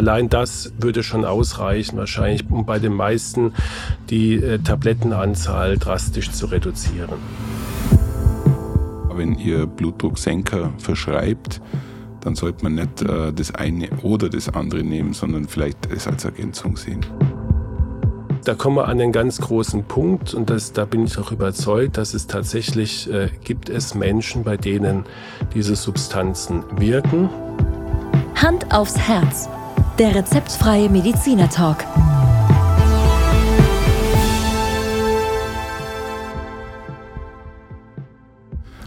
allein das würde schon ausreichen, wahrscheinlich, um bei den meisten die äh, Tablettenanzahl drastisch zu reduzieren. Wenn ihr Blutdrucksenker verschreibt, dann sollte man nicht äh, das eine oder das andere nehmen, sondern vielleicht es als Ergänzung sehen. Da kommen wir an einen ganz großen Punkt und das, da bin ich auch überzeugt, dass es tatsächlich äh, gibt es Menschen, bei denen diese Substanzen wirken. Hand aufs Herz. Der rezeptfreie Mediziner Talk.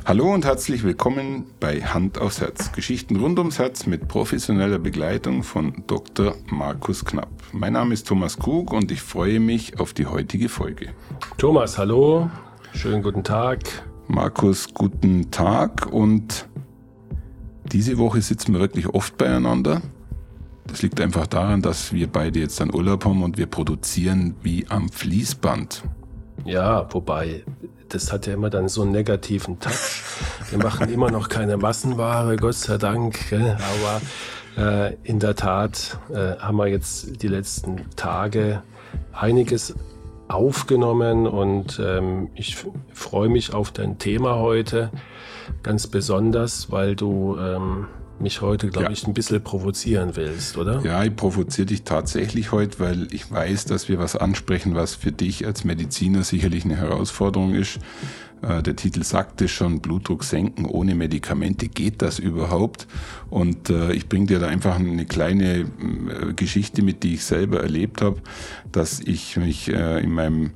Hallo und herzlich willkommen bei Hand aufs Herz. Geschichten rund ums Herz mit professioneller Begleitung von Dr. Markus Knapp. Mein Name ist Thomas Krug und ich freue mich auf die heutige Folge. Thomas, hallo. Schönen guten Tag. Markus, guten Tag und diese Woche sitzen wir wirklich oft beieinander. Das liegt einfach daran, dass wir beide jetzt dann Urlaub haben und wir produzieren wie am Fließband. Ja, wobei, das hat ja immer dann so einen negativen Touch. Wir machen immer noch keine Massenware, Gott sei Dank. Aber äh, in der Tat äh, haben wir jetzt die letzten Tage einiges aufgenommen und ähm, ich freue mich auf dein Thema heute ganz besonders, weil du ähm, mich heute, glaube ja. ich, ein bisschen provozieren willst, oder? Ja, ich provoziere dich tatsächlich heute, weil ich weiß, dass wir was ansprechen, was für dich als Mediziner sicherlich eine Herausforderung ist. Äh, der Titel sagt es schon, Blutdruck senken ohne Medikamente, geht das überhaupt? Und äh, ich bringe dir da einfach eine kleine äh, Geschichte mit, die ich selber erlebt habe, dass ich mich in meinem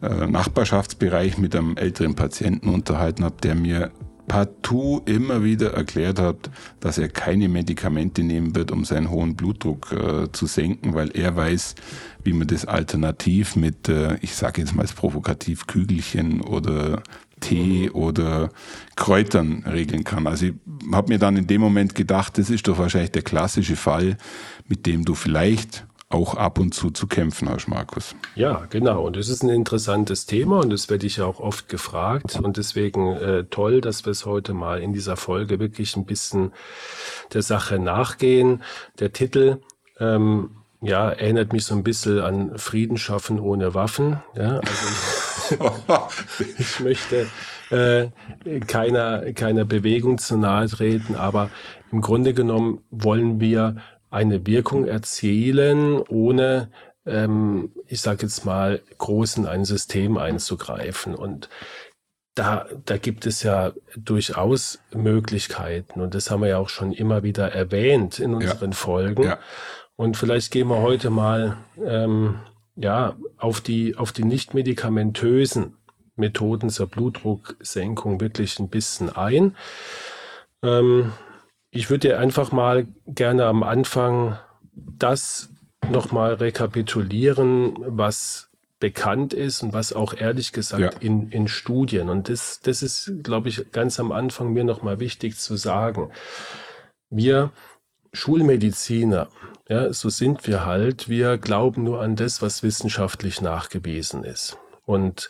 Nachbarschaftsbereich mit einem älteren Patienten unterhalten habe, der mir partout immer wieder erklärt hat, dass er keine Medikamente nehmen wird, um seinen hohen Blutdruck äh, zu senken, weil er weiß, wie man das alternativ mit, äh, ich sage jetzt mal als provokativ, Kügelchen oder Tee oder Kräutern regeln kann. Also ich habe mir dann in dem Moment gedacht, das ist doch wahrscheinlich der klassische Fall, mit dem du vielleicht auch ab und zu zu kämpfen hast, Markus. Ja, genau. Und es ist ein interessantes Thema und das werde ich ja auch oft gefragt. Und deswegen äh, toll, dass wir es heute mal in dieser Folge wirklich ein bisschen der Sache nachgehen. Der Titel ähm, ja, erinnert mich so ein bisschen an Frieden schaffen ohne Waffen. Ja, also ich, ich möchte äh, keiner, keiner Bewegung zu nahe treten, aber im Grunde genommen wollen wir eine Wirkung erzielen, ohne, ähm, ich sage jetzt mal, groß in ein System einzugreifen. Und da, da gibt es ja durchaus Möglichkeiten. Und das haben wir ja auch schon immer wieder erwähnt in unseren ja. Folgen. Ja. Und vielleicht gehen wir heute mal ähm, ja, auf die, auf die nicht medikamentösen Methoden zur Blutdrucksenkung wirklich ein bisschen ein. Ähm, ich würde dir einfach mal gerne am Anfang das nochmal rekapitulieren, was bekannt ist und was auch ehrlich gesagt ja. in, in Studien. Und das, das ist, glaube ich, ganz am Anfang mir nochmal wichtig zu sagen. Wir Schulmediziner, ja, so sind wir halt, wir glauben nur an das, was wissenschaftlich nachgewiesen ist. Und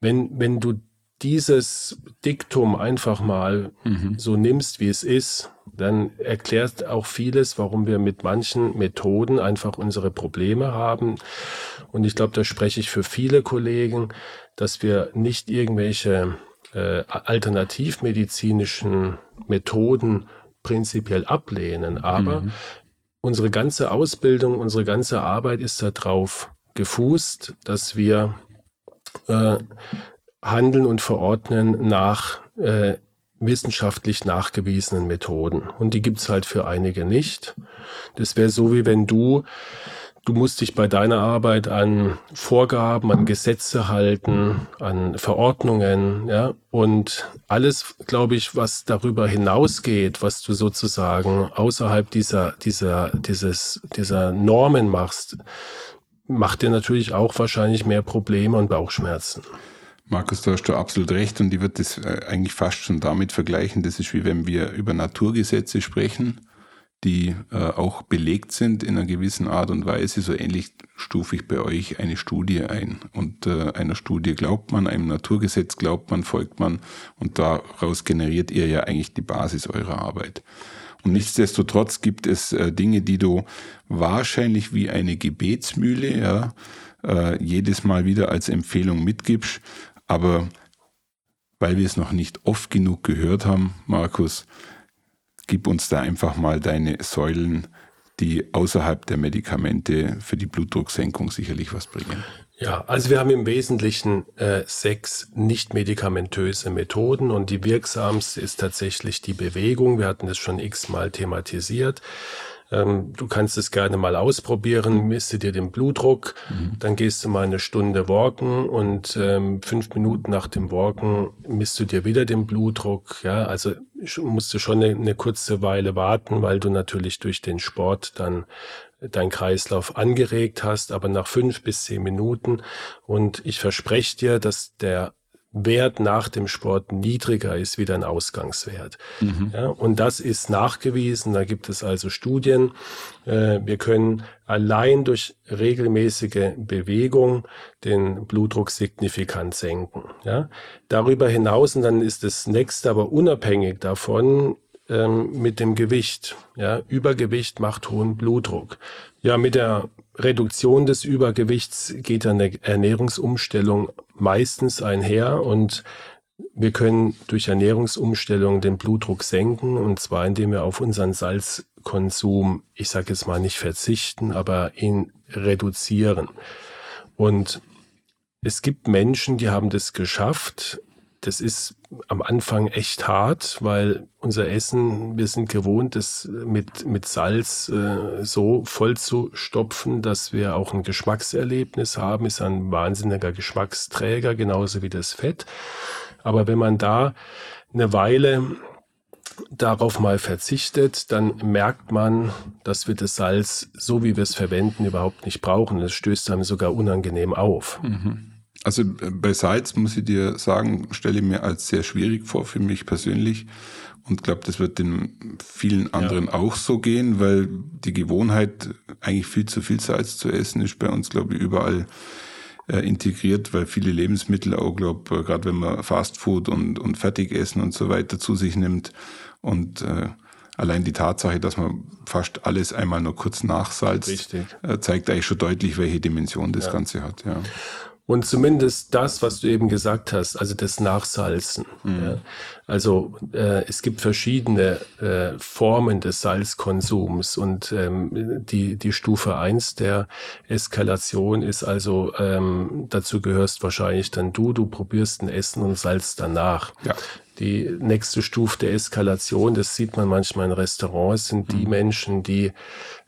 wenn, wenn du dieses Diktum einfach mal mhm. so nimmst, wie es ist, dann erklärt auch vieles, warum wir mit manchen Methoden einfach unsere Probleme haben. Und ich glaube, da spreche ich für viele Kollegen, dass wir nicht irgendwelche äh, alternativmedizinischen Methoden prinzipiell ablehnen, aber mhm. unsere ganze Ausbildung, unsere ganze Arbeit ist darauf gefußt, dass wir äh, handeln und verordnen nach äh, wissenschaftlich nachgewiesenen Methoden. Und die gibt's halt für einige nicht. Das wäre so, wie wenn du, du musst dich bei deiner Arbeit an Vorgaben, an Gesetze halten, an Verordnungen, ja, und alles, glaube ich, was darüber hinausgeht, was du sozusagen außerhalb dieser, dieser, dieses, dieser Normen machst, macht dir natürlich auch wahrscheinlich mehr Probleme und Bauchschmerzen. Markus, da hast du absolut recht und ich würde das äh, eigentlich fast schon damit vergleichen. Das ist wie wenn wir über Naturgesetze sprechen, die äh, auch belegt sind in einer gewissen Art und Weise. So ähnlich stufe ich bei euch eine Studie ein. Und äh, einer Studie glaubt man, einem Naturgesetz glaubt man, folgt man und daraus generiert ihr ja eigentlich die Basis eurer Arbeit. Und nichtsdestotrotz gibt es äh, Dinge, die du wahrscheinlich wie eine Gebetsmühle, ja, äh, jedes Mal wieder als Empfehlung mitgibst. Aber weil wir es noch nicht oft genug gehört haben, Markus, gib uns da einfach mal deine Säulen, die außerhalb der Medikamente für die Blutdrucksenkung sicherlich was bringen. Ja, also wir haben im Wesentlichen äh, sechs nicht medikamentöse Methoden und die wirksamste ist tatsächlich die Bewegung. Wir hatten das schon x-mal thematisiert. Ähm, du kannst es gerne mal ausprobieren, misst dir den Blutdruck, mhm. dann gehst du mal eine Stunde walken und ähm, fünf Minuten nach dem Walken misst du dir wieder den Blutdruck. Ja, also musst du schon eine, eine kurze Weile warten, weil du natürlich durch den Sport dann dein Kreislauf angeregt hast, aber nach fünf bis zehn Minuten. Und ich verspreche dir, dass der Wert nach dem Sport niedriger ist wie dein Ausgangswert. Mhm. Ja, und das ist nachgewiesen. Da gibt es also Studien. Äh, wir können allein durch regelmäßige Bewegung den Blutdruck signifikant senken. Ja, darüber hinaus, und dann ist das nächste aber unabhängig davon, ähm, mit dem Gewicht. Ja, Übergewicht macht hohen Blutdruck. Ja, mit der Reduktion des Übergewichts geht eine Ernährungsumstellung meistens einher und wir können durch Ernährungsumstellung den Blutdruck senken und zwar indem wir auf unseren Salzkonsum, ich sage jetzt mal nicht verzichten, aber ihn reduzieren. Und es gibt Menschen, die haben das geschafft, das ist am Anfang echt hart, weil unser Essen, wir sind gewohnt, es mit, mit Salz äh, so voll zu stopfen, dass wir auch ein Geschmackserlebnis haben. Ist ein wahnsinniger Geschmacksträger, genauso wie das Fett. Aber wenn man da eine Weile darauf mal verzichtet, dann merkt man, dass wir das Salz, so wie wir es verwenden, überhaupt nicht brauchen. Es stößt einem sogar unangenehm auf. Mhm. Also äh, bei Salz muss ich dir sagen, stelle ich mir als sehr schwierig vor für mich persönlich und glaube, das wird den vielen anderen ja. auch so gehen, weil die Gewohnheit, eigentlich viel zu viel Salz zu essen, ist bei uns, glaube ich, überall äh, integriert, weil viele Lebensmittel auch, glaube äh, gerade wenn man Fastfood und, und Fertigessen und so weiter zu sich nimmt und äh, allein die Tatsache, dass man fast alles einmal nur kurz nachsalzt, äh, zeigt eigentlich schon deutlich, welche Dimension das ja. Ganze hat. Ja. Und zumindest das, was du eben gesagt hast, also das Nachsalzen. Mhm. Ja. Also äh, es gibt verschiedene äh, Formen des Salzkonsums und ähm, die, die Stufe eins der Eskalation ist also, ähm, dazu gehörst wahrscheinlich dann du, du probierst ein Essen und salzt danach. Ja. Die nächste Stufe der Eskalation, das sieht man manchmal in Restaurants, sind die mhm. Menschen, die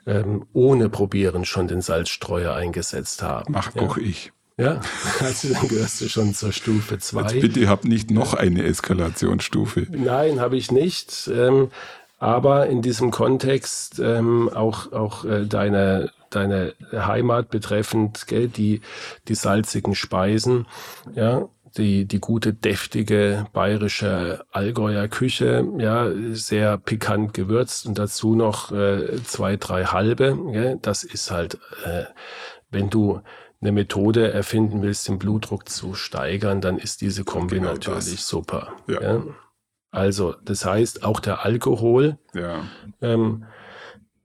ähm, ohne Probieren schon den Salzstreuer eingesetzt haben. Ach, ja. auch ich. Ja, also dann gehörst du schon zur Stufe 2. Jetzt bitte habt nicht noch eine Eskalationsstufe. Nein, habe ich nicht. Ähm, aber in diesem Kontext ähm, auch, auch äh, deine, deine Heimat betreffend, gell, die, die salzigen Speisen, ja, die, die gute, deftige bayerische Allgäuer Küche, ja, sehr pikant gewürzt und dazu noch äh, zwei, drei halbe, gell, das ist halt, äh, wenn du eine Methode erfinden willst, den Blutdruck zu steigern, dann ist diese Kombi genau natürlich das. super. Ja. ja. Also, das heißt, auch der Alkohol ja. ähm,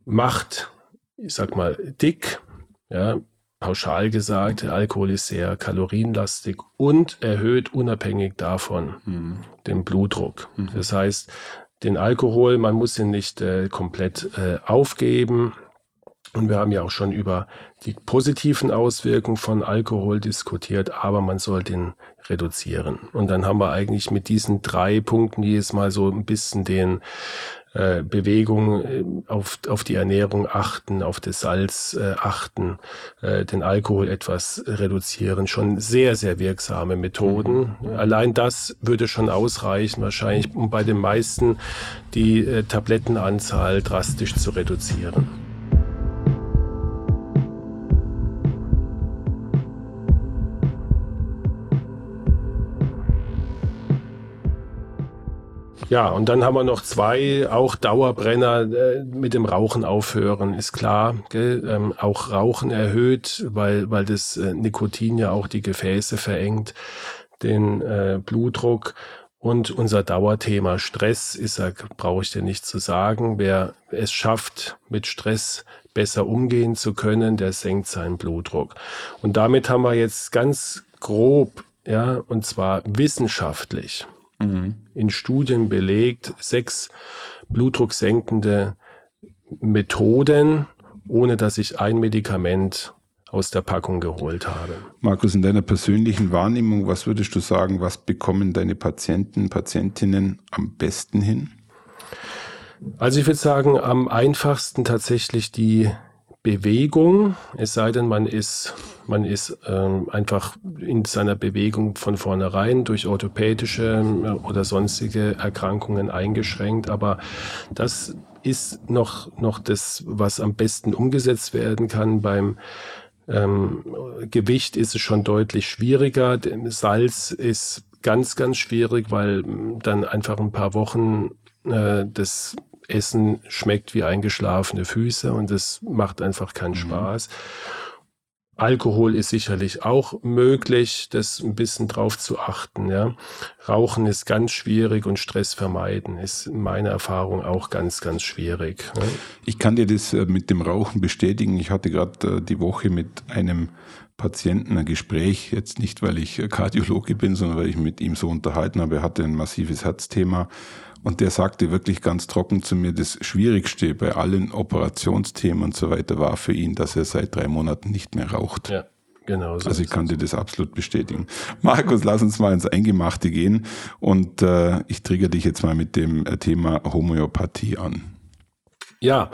macht, ich sag mal, dick, ja, pauschal gesagt, der Alkohol ist sehr kalorienlastig und erhöht unabhängig davon mhm. den Blutdruck. Mhm. Das heißt, den Alkohol, man muss ihn nicht äh, komplett äh, aufgeben. Und wir haben ja auch schon über die positiven Auswirkungen von Alkohol diskutiert, aber man soll den reduzieren. Und dann haben wir eigentlich mit diesen drei Punkten die jetzt mal so ein bisschen den äh, Bewegung äh, auf, auf die Ernährung achten, auf das Salz äh, achten, äh, den Alkohol etwas reduzieren. Schon sehr, sehr wirksame Methoden. Mhm. Allein das würde schon ausreichen, wahrscheinlich, um bei den meisten die äh, Tablettenanzahl drastisch zu reduzieren. Ja, und dann haben wir noch zwei, auch Dauerbrenner äh, mit dem Rauchen aufhören, ist klar. Ähm, auch Rauchen erhöht, weil, weil das äh, Nikotin ja auch die Gefäße verengt, den äh, Blutdruck. Und unser Dauerthema Stress ist, brauche ich dir nicht zu sagen. Wer es schafft, mit Stress besser umgehen zu können, der senkt seinen Blutdruck. Und damit haben wir jetzt ganz grob, ja, und zwar wissenschaftlich mhm. in Studien belegt, sechs blutdrucksenkende Methoden, ohne dass ich ein Medikament aus der Packung geholt habe. Markus, in deiner persönlichen Wahrnehmung, was würdest du sagen, was bekommen deine Patienten, Patientinnen am besten hin? Also ich würde sagen, am einfachsten tatsächlich die Bewegung, es sei denn, man ist, man ist ähm, einfach in seiner Bewegung von vornherein durch orthopädische äh, oder sonstige Erkrankungen eingeschränkt. Aber das ist noch, noch das, was am besten umgesetzt werden kann beim ähm, Gewicht ist es schon deutlich schwieriger. Salz ist ganz, ganz schwierig, weil dann einfach ein paar Wochen äh, das Essen schmeckt wie eingeschlafene Füße und es macht einfach keinen mhm. Spaß. Alkohol ist sicherlich auch möglich, das ein bisschen drauf zu achten. Ja. Rauchen ist ganz schwierig und Stress vermeiden ist meine Erfahrung auch ganz, ganz schwierig. Ja. Ich kann dir das äh, mit dem Rauchen bestätigen. Ich hatte gerade äh, die Woche mit einem Patienten ein Gespräch, jetzt nicht, weil ich Kardiologe bin, sondern weil ich mit ihm so unterhalten habe. Er hatte ein massives Herzthema und der sagte wirklich ganz trocken zu mir, das Schwierigste bei allen Operationsthemen und so weiter war für ihn, dass er seit drei Monaten nicht mehr raucht. Ja. Genau. So also ich kann dir das absolut bestätigen. Markus, lass uns mal ins Eingemachte gehen und äh, ich trigger dich jetzt mal mit dem äh, Thema Homöopathie an. Ja,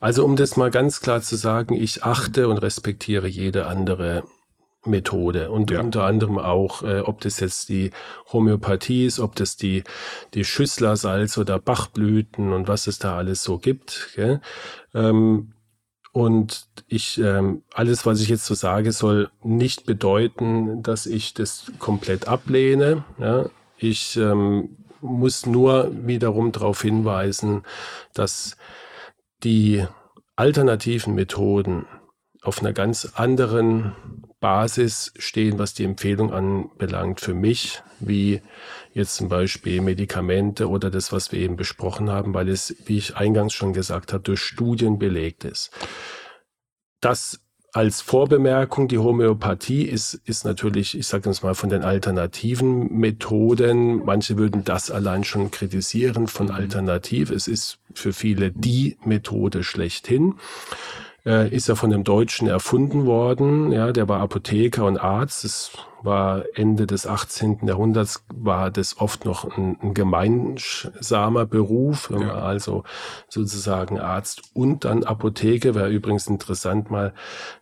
also um das mal ganz klar zu sagen, ich achte und respektiere jede andere Methode und ja. unter anderem auch, äh, ob das jetzt die Homöopathie ist, ob das die, die Schüsslersalz oder Bachblüten und was es da alles so gibt. Gell? Ähm, und ich, ähm, alles, was ich jetzt so sage, soll nicht bedeuten, dass ich das komplett ablehne. Ja? Ich ähm, muss nur wiederum darauf hinweisen, dass die alternativen Methoden auf einer ganz anderen Basis stehen, was die Empfehlung anbelangt für mich, wie jetzt zum Beispiel Medikamente oder das, was wir eben besprochen haben, weil es, wie ich eingangs schon gesagt habe, durch Studien belegt ist. Das als Vorbemerkung, die Homöopathie ist, ist natürlich, ich sage uns mal, von den alternativen Methoden. Manche würden das allein schon kritisieren von mhm. alternativ. Es ist für viele die Methode schlechthin äh, ist er von einem Deutschen erfunden worden. Ja, der war Apotheker und Arzt. Das war Ende des 18. Jahrhunderts, war das oft noch ein, ein gemeinsamer Beruf. Ja. Also sozusagen Arzt und dann Apotheke. Wäre übrigens interessant mal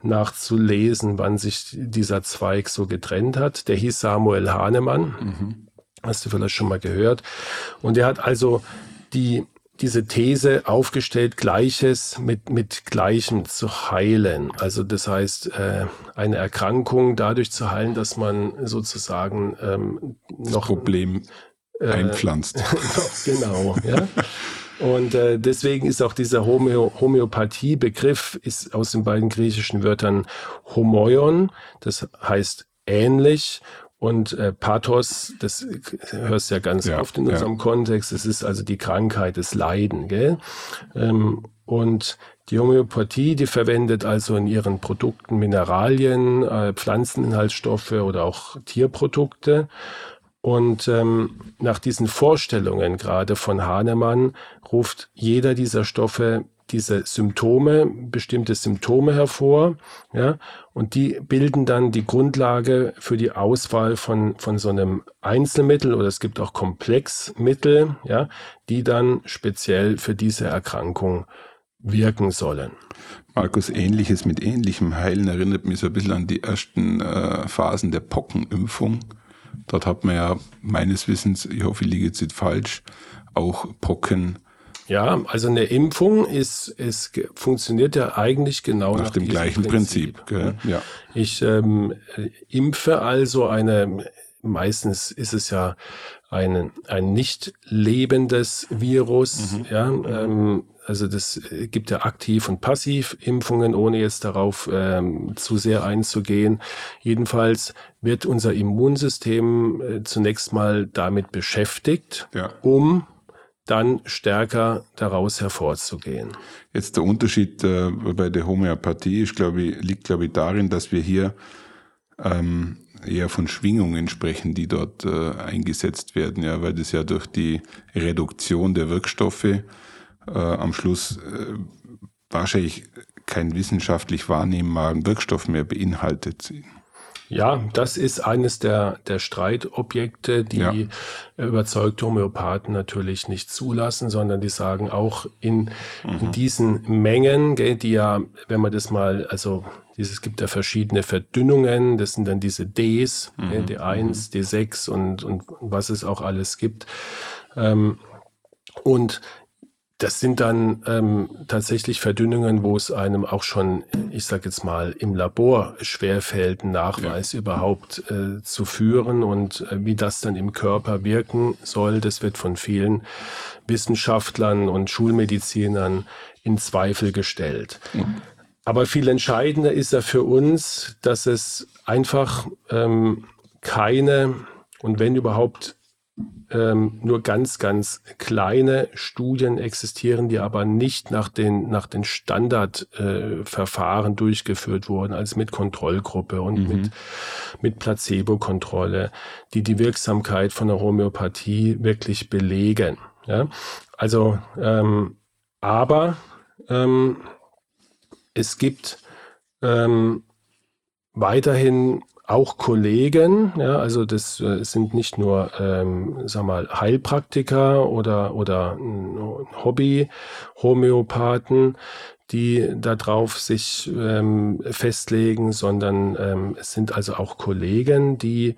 nachzulesen, wann sich dieser Zweig so getrennt hat. Der hieß Samuel Hahnemann. Mhm. Hast du vielleicht schon mal gehört. Und er hat also die diese These aufgestellt, Gleiches mit, mit Gleichem zu heilen. Also das heißt, äh, eine Erkrankung dadurch zu heilen, dass man sozusagen ähm, noch das Problem äh, einpflanzt. genau, ja. Und äh, deswegen ist auch dieser Homö Homöopathie-Begriff ist aus den beiden griechischen Wörtern Homoion, das heißt ähnlich und äh, Pathos, das hörst du ja ganz ja, oft in unserem ja. Kontext, es ist also die Krankheit, das Leiden. Gell? Ähm, und die Homöopathie, die verwendet also in ihren Produkten Mineralien, äh, Pflanzeninhaltsstoffe oder auch Tierprodukte. Und ähm, nach diesen Vorstellungen gerade von Hahnemann ruft jeder dieser Stoffe diese Symptome, bestimmte Symptome hervor, ja, und die bilden dann die Grundlage für die Auswahl von, von so einem Einzelmittel oder es gibt auch Komplexmittel, ja, die dann speziell für diese Erkrankung wirken sollen. Markus, ähnliches mit ähnlichem Heilen erinnert mich so ein bisschen an die ersten äh, Phasen der Pockenimpfung. Dort hat man ja meines Wissens, ich hoffe, ich liege jetzt nicht falsch, auch Pocken ja, also eine Impfung ist, ist funktioniert ja eigentlich genau nach, nach dem gleichen Prinzip. Prinzip ja. Ich ähm, impfe also eine, meistens ist es ja ein, ein nicht lebendes Virus, mhm. ja, ähm, also das gibt ja Aktiv- und Passivimpfungen, ohne jetzt darauf ähm, zu sehr einzugehen. Jedenfalls wird unser Immunsystem äh, zunächst mal damit beschäftigt, ja. um dann stärker daraus hervorzugehen. Jetzt der Unterschied äh, bei der Homöopathie ist, glaube ich, liegt, glaube ich, darin, dass wir hier ähm, eher von Schwingungen sprechen, die dort äh, eingesetzt werden, ja, weil das ja durch die Reduktion der Wirkstoffe äh, am Schluss äh, wahrscheinlich kein wissenschaftlich wahrnehmbaren Wirkstoff mehr beinhaltet. Ja, das ist eines der, der Streitobjekte, die ja. überzeugte Homöopathen natürlich nicht zulassen, sondern die sagen auch in, mhm. in diesen Mengen, gell, die ja, wenn man das mal, also es gibt ja verschiedene Verdünnungen, das sind dann diese Ds, mhm. D1, mhm. D6 und, und was es auch alles gibt. Ähm, und das sind dann ähm, tatsächlich Verdünnungen, wo es einem auch schon, ich sage jetzt mal, im Labor schwerfällt, einen Nachweis ja. überhaupt äh, zu führen und äh, wie das dann im Körper wirken soll. Das wird von vielen Wissenschaftlern und Schulmedizinern in Zweifel gestellt. Mhm. Aber viel entscheidender ist ja für uns, dass es einfach ähm, keine und wenn überhaupt ähm, nur ganz, ganz kleine Studien existieren, die aber nicht nach den, nach den Standardverfahren äh, durchgeführt wurden, als mit Kontrollgruppe und mhm. mit, mit Placebo-Kontrolle, die die Wirksamkeit von der Homöopathie wirklich belegen. Ja? Also, ähm, aber ähm, es gibt ähm, weiterhin auch Kollegen, ja, also das äh, sind nicht nur, ähm, sag mal, Heilpraktiker oder, oder Hobby-Homöopathen, die darauf sich ähm, festlegen, sondern ähm, es sind also auch Kollegen, die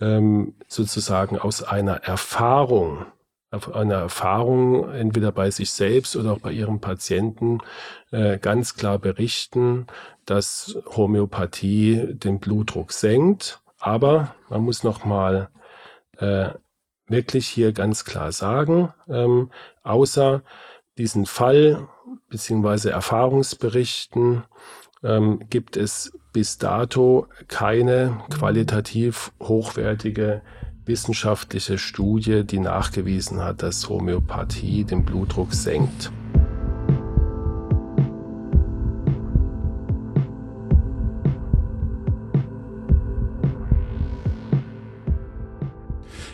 ähm, sozusagen aus einer Erfahrung, einer Erfahrung entweder bei sich selbst oder auch bei ihrem Patienten äh, ganz klar berichten, dass Homöopathie den Blutdruck senkt. Aber man muss noch mal äh, wirklich hier ganz klar sagen, ähm, außer diesen Fall beziehungsweise Erfahrungsberichten ähm, gibt es bis dato keine qualitativ hochwertige wissenschaftliche Studie, die nachgewiesen hat, dass Homöopathie den Blutdruck senkt.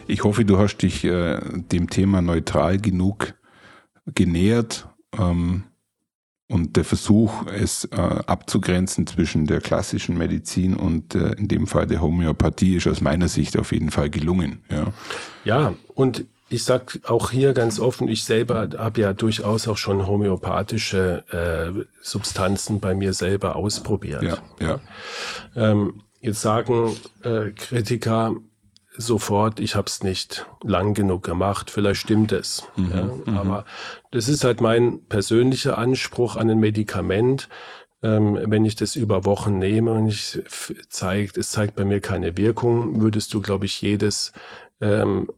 Ich hoffe, du hast dich äh, dem Thema neutral genug genähert ähm, und der Versuch, es äh, abzugrenzen zwischen der klassischen Medizin und äh, in dem Fall der Homöopathie, ist aus meiner Sicht auf jeden Fall gelungen. Ja, ja und ich sag auch hier ganz offen, ich selber habe ja durchaus auch schon homöopathische äh, Substanzen bei mir selber ausprobiert. Ja, ja. Ähm, jetzt sagen äh, Kritiker, sofort, ich habe es nicht lang genug gemacht, vielleicht stimmt es. Mhm, ja, mhm. aber das ist halt mein persönlicher Anspruch an ein Medikament. Ähm, wenn ich das über Wochen nehme und ich zeigt, es zeigt bei mir keine Wirkung, würdest du, glaube ich, jedes ähm,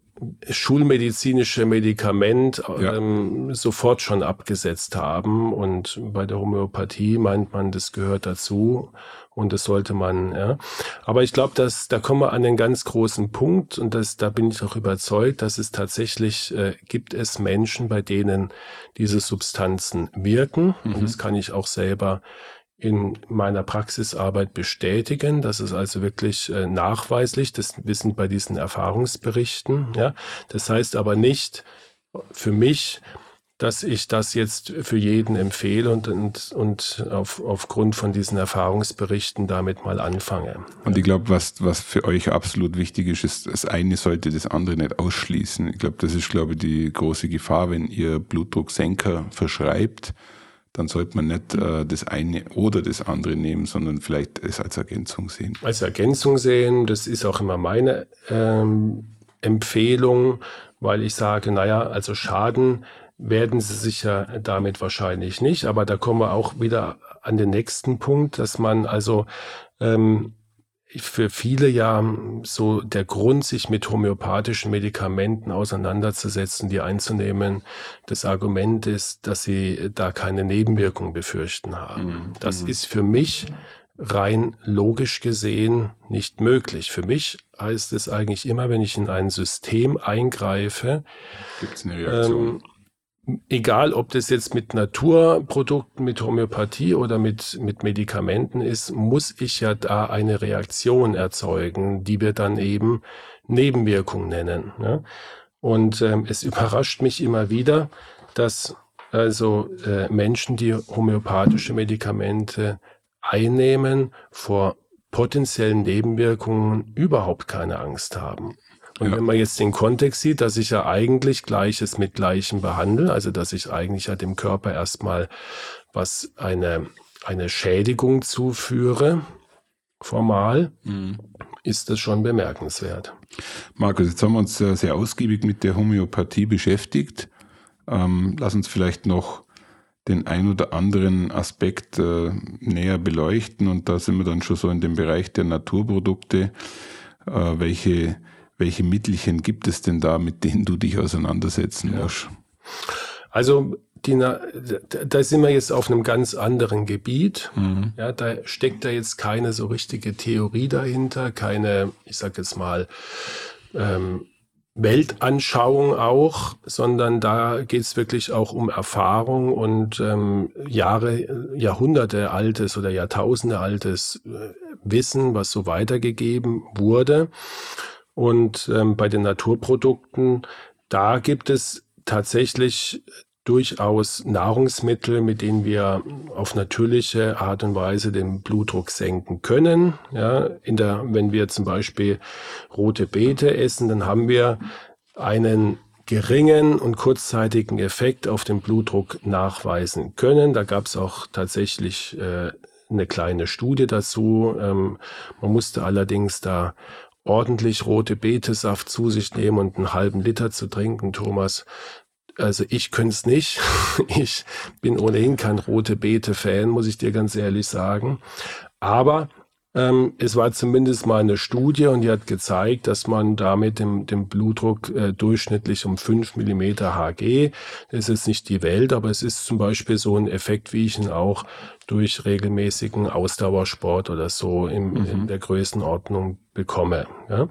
schulmedizinische Medikament ja. ähm, sofort schon abgesetzt haben. Und bei der Homöopathie meint man, das gehört dazu und das sollte man, ja. Aber ich glaube, dass da kommen wir an den ganz großen Punkt und das, da bin ich auch überzeugt, dass es tatsächlich äh, gibt es Menschen, bei denen diese Substanzen wirken. Mhm. Und das kann ich auch selber in meiner Praxisarbeit bestätigen. Das ist also wirklich äh, nachweislich. Das wissen bei diesen Erfahrungsberichten. Ja, das heißt aber nicht für mich, dass ich das jetzt für jeden empfehle und, und, und auf, aufgrund von diesen Erfahrungsberichten damit mal anfange. Und ich glaube, was, was für euch absolut wichtig ist, ist, das eine sollte das andere nicht ausschließen. Ich glaube, das ist, glaube ich, die große Gefahr, wenn ihr Blutdrucksenker verschreibt, dann sollte man nicht äh, das eine oder das andere nehmen, sondern vielleicht es als Ergänzung sehen. Als Ergänzung sehen, das ist auch immer meine ähm, Empfehlung, weil ich sage, naja, also Schaden werden sie sicher damit wahrscheinlich nicht. Aber da kommen wir auch wieder an den nächsten Punkt, dass man also ähm, für viele ja so der Grund, sich mit homöopathischen Medikamenten auseinanderzusetzen, die einzunehmen. Das Argument ist, dass sie da keine Nebenwirkungen befürchten haben. Mhm. Das mhm. ist für mich rein logisch gesehen nicht möglich. Für mich heißt es eigentlich immer, wenn ich in ein System eingreife, Gibt's eine Reaktion? Ähm, egal ob das jetzt mit Naturprodukten, mit Homöopathie oder mit, mit Medikamenten ist, muss ich ja da eine Reaktion erzeugen, die wir dann eben Nebenwirkung nennen. Ne? Und ähm, es überrascht mich immer wieder, dass also äh, Menschen, die homöopathische Medikamente einnehmen, vor potenziellen Nebenwirkungen überhaupt keine Angst haben. Und ja. wenn man jetzt den Kontext sieht, dass ich ja eigentlich Gleiches mit Gleichem behandle, also dass ich eigentlich ja dem Körper erstmal was eine, eine Schädigung zuführe, formal, mhm. ist das schon bemerkenswert. Markus, jetzt haben wir uns sehr ausgiebig mit der Homöopathie beschäftigt. Ähm, lass uns vielleicht noch den ein oder anderen Aspekt äh, näher beleuchten und da sind wir dann schon so in dem Bereich der Naturprodukte. Äh, welche welche Mittelchen gibt es denn da, mit denen du dich auseinandersetzen ja. musst? Also die, da sind wir jetzt auf einem ganz anderen Gebiet. Mhm. Ja, da steckt da jetzt keine so richtige Theorie dahinter, keine, ich sag jetzt mal, ähm, Weltanschauung auch, sondern da geht es wirklich auch um Erfahrung und ähm, Jahre, Jahrhunderte altes oder Jahrtausende altes äh, Wissen, was so weitergegeben wurde. Und ähm, bei den Naturprodukten, da gibt es tatsächlich durchaus Nahrungsmittel, mit denen wir auf natürliche Art und Weise den Blutdruck senken können. Ja, in der, wenn wir zum Beispiel rote Beete essen, dann haben wir einen geringen und kurzzeitigen Effekt auf den Blutdruck nachweisen können. Da gab es auch tatsächlich äh, eine kleine Studie dazu. Ähm, man musste allerdings da ordentlich rote Betesaft zu sich nehmen und einen halben Liter zu trinken, Thomas. Also ich könnte es nicht. Ich bin ohnehin kein rote Beete-Fan, muss ich dir ganz ehrlich sagen. Aber ähm, es war zumindest mal eine Studie und die hat gezeigt, dass man damit dem, dem Blutdruck äh, durchschnittlich um 5 mm Hg, das ist nicht die Welt, aber es ist zum Beispiel so ein Effekt, wie ich ihn auch durch regelmäßigen Ausdauersport oder so im, mhm. in der Größenordnung bekomme. Ja.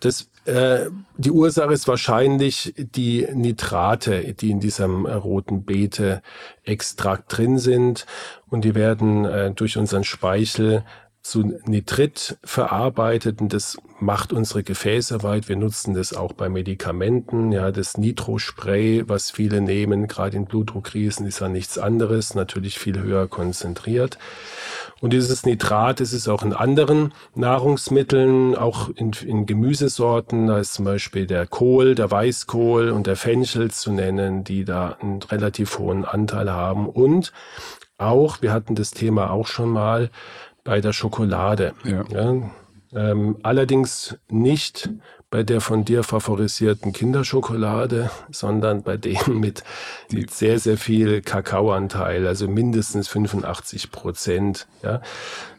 Das, die Ursache ist wahrscheinlich die Nitrate, die in diesem äh, roten Beete-Extrakt drin sind. Und die werden äh, durch unseren Speichel zu Nitrit verarbeitet und das macht unsere Gefäße weit. Wir nutzen das auch bei Medikamenten. Ja, das Nitrospray, was viele nehmen, gerade in Blutdruckkrisen, ist ja nichts anderes, natürlich viel höher konzentriert. Und dieses Nitrat das ist auch in anderen Nahrungsmitteln, auch in, in Gemüsesorten. Da ist zum Beispiel der Kohl, der Weißkohl und der Fenchel zu nennen, die da einen relativ hohen Anteil haben. Und auch, wir hatten das Thema auch schon mal bei der Schokolade. Ja. ja ähm, allerdings nicht bei der von dir favorisierten Kinderschokolade, sondern bei dem mit, mit sehr, sehr viel Kakaoanteil, also mindestens 85 Prozent. Ja.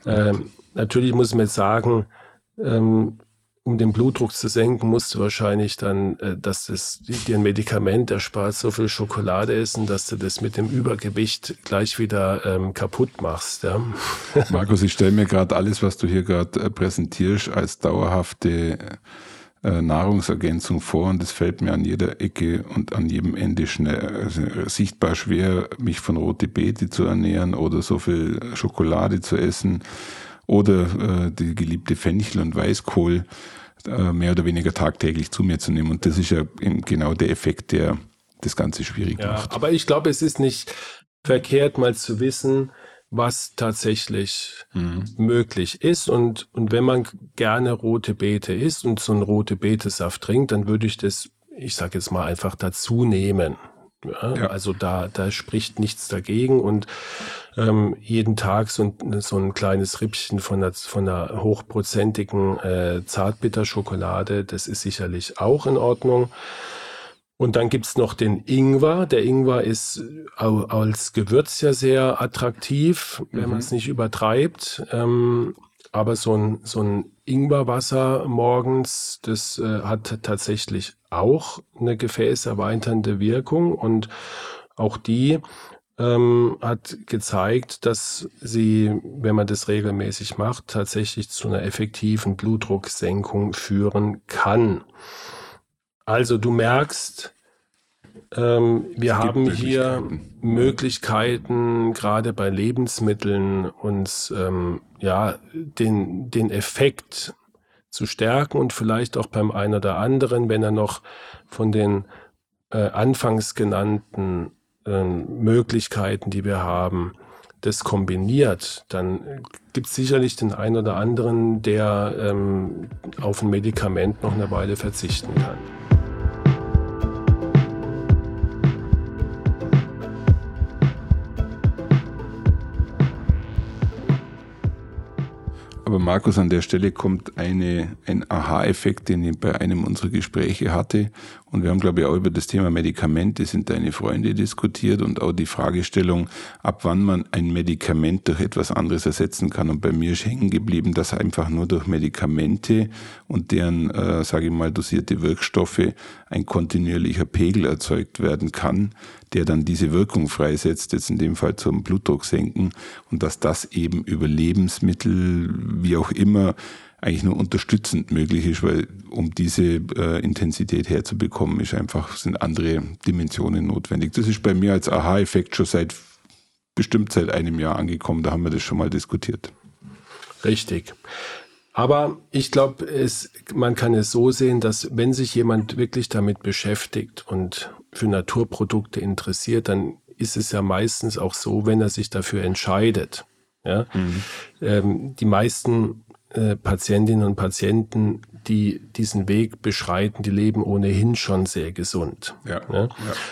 Ähm, natürlich muss man jetzt sagen, ähm, um den Blutdruck zu senken, musst du wahrscheinlich dann, äh, dass das dir ein Medikament erspart, so viel Schokolade essen, dass du das mit dem Übergewicht gleich wieder ähm, kaputt machst. Ja. Markus, ich stelle mir gerade alles, was du hier gerade äh, präsentierst, als dauerhafte äh, Nahrungsergänzung vor und es fällt mir an jeder Ecke und an jedem Ende schnell, also sichtbar schwer, mich von rote Beete zu ernähren oder so viel Schokolade zu essen oder äh, die geliebte Fenchel und Weißkohl äh, mehr oder weniger tagtäglich zu mir zu nehmen. Und das ist ja genau der Effekt, der das Ganze schwierig ja, macht. Aber ich glaube, es ist nicht verkehrt, mal zu wissen, was tatsächlich mhm. möglich ist. Und, und wenn man gerne rote Beete isst und so einen rote Beete-Saft trinkt, dann würde ich das, ich sage jetzt mal, einfach dazu nehmen. Ja. Also da, da spricht nichts dagegen und ähm, jeden Tag so ein, so ein kleines Rippchen von einer, von einer hochprozentigen äh, Zartbitterschokolade, das ist sicherlich auch in Ordnung. Und dann gibt's noch den Ingwer. Der Ingwer ist als Gewürz ja sehr attraktiv, wenn mhm. man es nicht übertreibt. Ähm, aber so ein, so ein Ingwerwasser morgens, das äh, hat tatsächlich auch eine gefäßerweiternde Wirkung und auch die ähm, hat gezeigt, dass sie, wenn man das regelmäßig macht, tatsächlich zu einer effektiven Blutdrucksenkung führen kann. Also du merkst, ähm, wir haben hier Möglichkeiten, gerade bei Lebensmitteln, uns ähm, ja den, den Effekt zu stärken und vielleicht auch beim einen oder anderen, wenn er noch von den äh, anfangs genannten äh, Möglichkeiten, die wir haben, das kombiniert, dann gibt es sicherlich den einen oder anderen, der ähm, auf ein Medikament noch eine Weile verzichten kann. Aber Markus, an der Stelle kommt eine, ein Aha-Effekt, den ich bei einem unserer Gespräche hatte. Und wir haben, glaube ich, auch über das Thema Medikamente sind deine Freunde diskutiert und auch die Fragestellung, ab wann man ein Medikament durch etwas anderes ersetzen kann. Und bei mir ist hängen geblieben, dass einfach nur durch Medikamente und deren, äh, sage ich mal, dosierte Wirkstoffe ein kontinuierlicher Pegel erzeugt werden kann, der dann diese Wirkung freisetzt, jetzt in dem Fall zum Blutdruck senken und dass das eben über Lebensmittel, wie auch immer, eigentlich nur unterstützend möglich ist, weil um diese äh, Intensität herzubekommen, ist einfach, sind andere Dimensionen notwendig. Das ist bei mir als Aha-Effekt schon seit bestimmt seit einem Jahr angekommen, da haben wir das schon mal diskutiert. Richtig. Aber ich glaube, man kann es so sehen, dass wenn sich jemand wirklich damit beschäftigt und für Naturprodukte interessiert, dann ist es ja meistens auch so, wenn er sich dafür entscheidet. Ja? Mhm. Ähm, die meisten äh, Patientinnen und Patienten, die diesen Weg beschreiten, die leben ohnehin schon sehr gesund. Ja, ja. ja.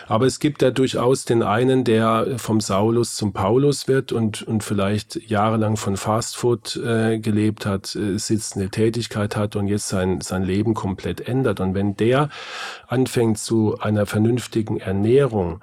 Aber es gibt ja durchaus den einen, der vom Saulus zum Paulus wird und, und vielleicht jahrelang von Fastfood äh, gelebt hat, äh, sitzende Tätigkeit hat und jetzt sein, sein Leben komplett ändert. Und wenn der anfängt zu einer vernünftigen Ernährung,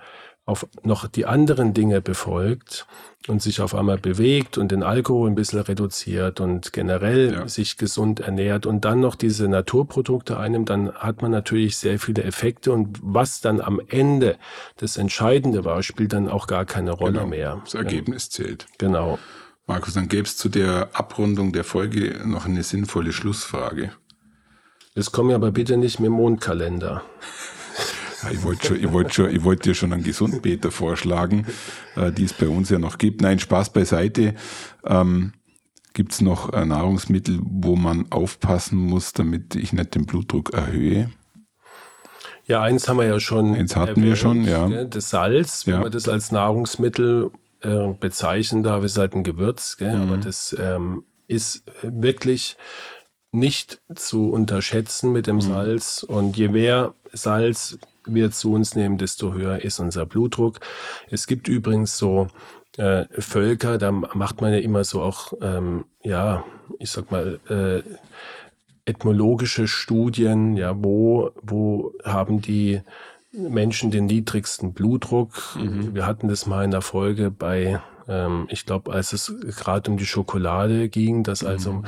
auf noch die anderen Dinge befolgt und sich auf einmal bewegt und den Alkohol ein bisschen reduziert und generell ja. sich gesund ernährt und dann noch diese Naturprodukte einnimmt, dann hat man natürlich sehr viele Effekte und was dann am Ende das Entscheidende war, spielt dann auch gar keine Rolle genau. mehr. Das Ergebnis zählt. Genau. Markus, dann gäbe es zu der Abrundung der Folge noch eine sinnvolle Schlussfrage. Es kommen aber bitte nicht mit dem Mondkalender. Ja, ich wollte schon, ich wollte schon, ich wollte dir schon einen Gesundbeter vorschlagen, äh, die es bei uns ja noch gibt. Nein, Spaß beiseite. Ähm, gibt es noch äh, Nahrungsmittel, wo man aufpassen muss, damit ich nicht den Blutdruck erhöhe? Ja, eins haben wir ja schon. Eins hatten erwähnt, wir schon, ja. Das Salz, wenn ja. man das als Nahrungsmittel äh, bezeichnen darf, ist halt ein Gewürz, gell? Mhm. aber das ähm, ist wirklich nicht zu unterschätzen mit dem mhm. Salz. Und je mehr Salz wir zu uns nehmen, desto höher ist unser Blutdruck. Es gibt übrigens so äh, Völker, da macht man ja immer so auch, ähm, ja, ich sag mal, äh, ethnologische Studien, ja, wo, wo haben die Menschen den niedrigsten Blutdruck? Mhm. Wir hatten das mal in der Folge bei ähm, ich glaube, als es gerade um die Schokolade ging, dass also mhm.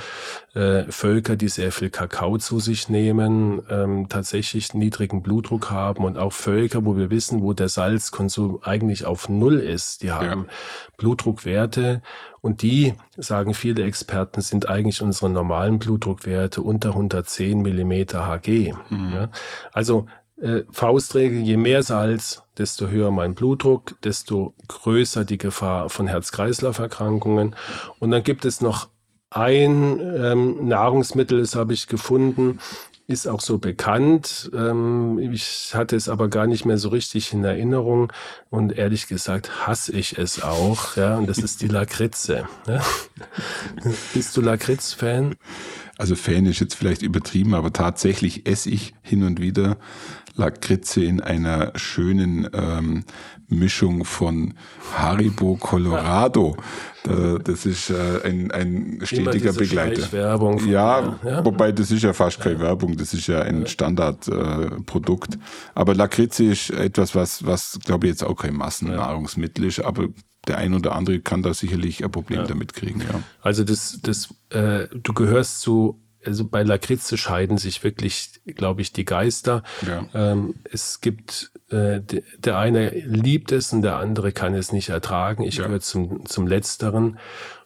äh, Völker, die sehr viel Kakao zu sich nehmen, ähm, tatsächlich niedrigen Blutdruck haben und auch Völker, wo wir wissen, wo der Salzkonsum eigentlich auf Null ist, die haben ja. Blutdruckwerte und die, sagen viele Experten, sind eigentlich unsere normalen Blutdruckwerte unter 110 Millimeter Hg. Mhm. Ja? Also äh, Faustregel, je mehr Salz, desto höher mein Blutdruck, desto größer die Gefahr von Herz-Kreislauf-Erkrankungen. Und dann gibt es noch ein ähm, Nahrungsmittel, das habe ich gefunden, ist auch so bekannt. Ähm, ich hatte es aber gar nicht mehr so richtig in Erinnerung und ehrlich gesagt hasse ich es auch. Ja, und das ist die Lakritze. Ja? Bist du Lakritz-Fan? Also Fan ist jetzt vielleicht übertrieben, aber tatsächlich esse ich hin und wieder Lakritze in einer schönen ähm, Mischung von Haribo Colorado. das ist äh, ein, ein stetiger Begleiter. Werbung ja, ja, wobei das ist ja fast keine ja. Werbung, das ist ja ein Standardprodukt. Äh, aber Lakritze ist etwas, was, was glaube ich jetzt auch kein Massennahrungsmittel ist, aber der ein oder andere kann da sicherlich ein Problem ja. damit kriegen. Ja. Also das, das, äh, du gehörst zu, also bei Lakritze scheiden sich wirklich, glaube ich, die Geister. Ja. Ähm, es gibt, äh, der eine liebt es und der andere kann es nicht ertragen. Ich gehöre zum, zum Letzteren.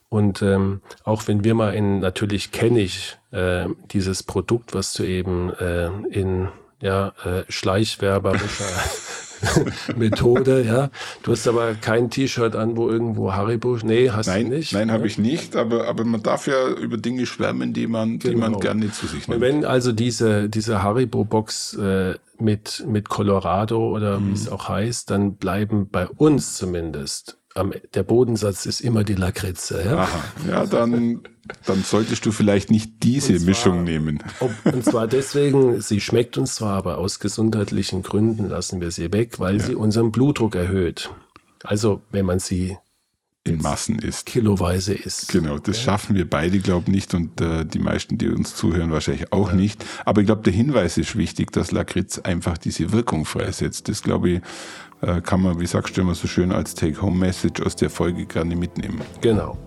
Und ähm, auch wenn wir mal in, natürlich kenne ich äh, dieses Produkt, was du eben äh, in ja, äh, Schleichwerberischer Methode, ja. Du hast aber kein T-Shirt an, wo irgendwo Haribo, nee, hast nein, du nicht. Nein, ne? habe ich nicht, aber, aber man darf ja über Dinge schwärmen, die man, genau. die man genau. gerne zu sich nimmt. Und wenn also diese, diese Haribo-Box äh, mit, mit Colorado oder mhm. wie es auch heißt, dann bleiben bei uns zumindest am, der Bodensatz ist immer die Lakritze. Ja, Aha. ja dann, dann solltest du vielleicht nicht diese zwar, Mischung nehmen. Ob, und zwar deswegen, sie schmeckt uns zwar, aber aus gesundheitlichen Gründen lassen wir sie weg, weil ja. sie unseren Blutdruck erhöht. Also wenn man sie in Massen isst. Kiloweise isst. Genau, das ja. schaffen wir beide, glaube ich, nicht und äh, die meisten, die uns zuhören, wahrscheinlich auch ja. nicht. Aber ich glaube, der Hinweis ist wichtig, dass Lakritz einfach diese Wirkung freisetzt. Das, glaube ich, äh, kann man, wie sagst du immer so schön, als Take-Home-Message aus der Folge gerne mitnehmen. Genau.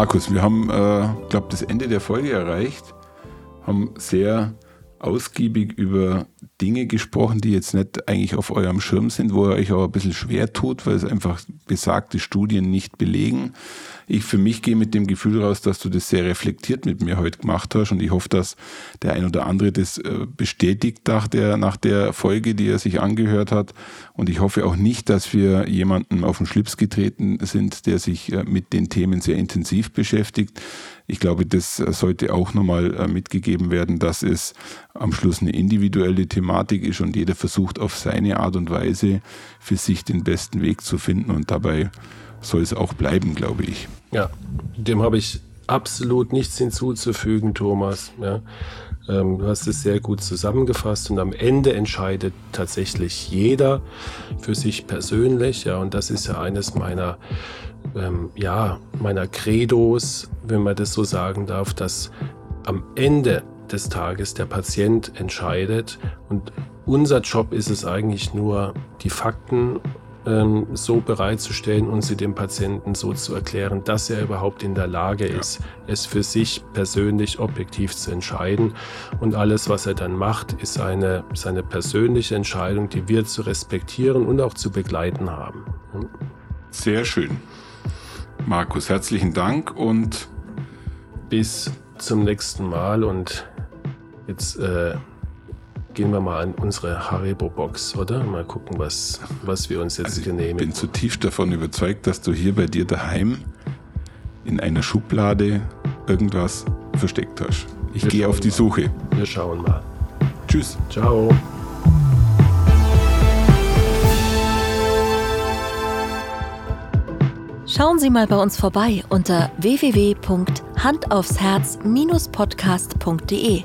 Markus, wir haben, äh, glaube das Ende der Folge erreicht, haben sehr ausgiebig über Dinge gesprochen, die jetzt nicht eigentlich auf eurem Schirm sind, wo ihr euch auch ein bisschen schwer tut, weil es einfach besagte Studien nicht belegen. Ich für mich gehe mit dem Gefühl raus, dass du das sehr reflektiert mit mir heute gemacht hast und ich hoffe, dass der ein oder andere das äh, bestätigt nach der, nach der Folge, die er sich angehört hat. Und ich hoffe auch nicht, dass wir jemanden auf den Schlips getreten sind, der sich äh, mit den Themen sehr intensiv beschäftigt. Ich glaube, das sollte auch nochmal äh, mitgegeben werden, dass es am Schluss eine individuelle Thematik ist und jeder versucht auf seine Art und Weise für sich den besten Weg zu finden und dabei soll es auch bleiben, glaube ich. Ja, dem habe ich absolut nichts hinzuzufügen, Thomas. Ja. Ähm, du hast es sehr gut zusammengefasst und am Ende entscheidet tatsächlich jeder für sich persönlich. Ja, und das ist ja eines meiner ähm, ja, meiner Credos, wenn man das so sagen darf, dass am Ende des Tages der Patient entscheidet und unser Job ist es eigentlich nur, die Fakten ähm, so bereitzustellen und sie dem Patienten so zu erklären, dass er überhaupt in der Lage ist, es für sich persönlich objektiv zu entscheiden. Und alles, was er dann macht, ist eine, seine persönliche Entscheidung, die wir zu respektieren und auch zu begleiten haben. Sehr schön. Markus, herzlichen Dank und bis zum nächsten Mal. Und jetzt äh, gehen wir mal an unsere Haribo-Box, oder? Mal gucken, was, was wir uns jetzt also genehmigen. Ich bin zutiefst davon überzeugt, dass du hier bei dir daheim in einer Schublade irgendwas versteckt hast. Ich gehe auf die mal. Suche. Wir schauen mal. Tschüss. Ciao. Schauen Sie mal bei uns vorbei unter www.handaufsherz-podcast.de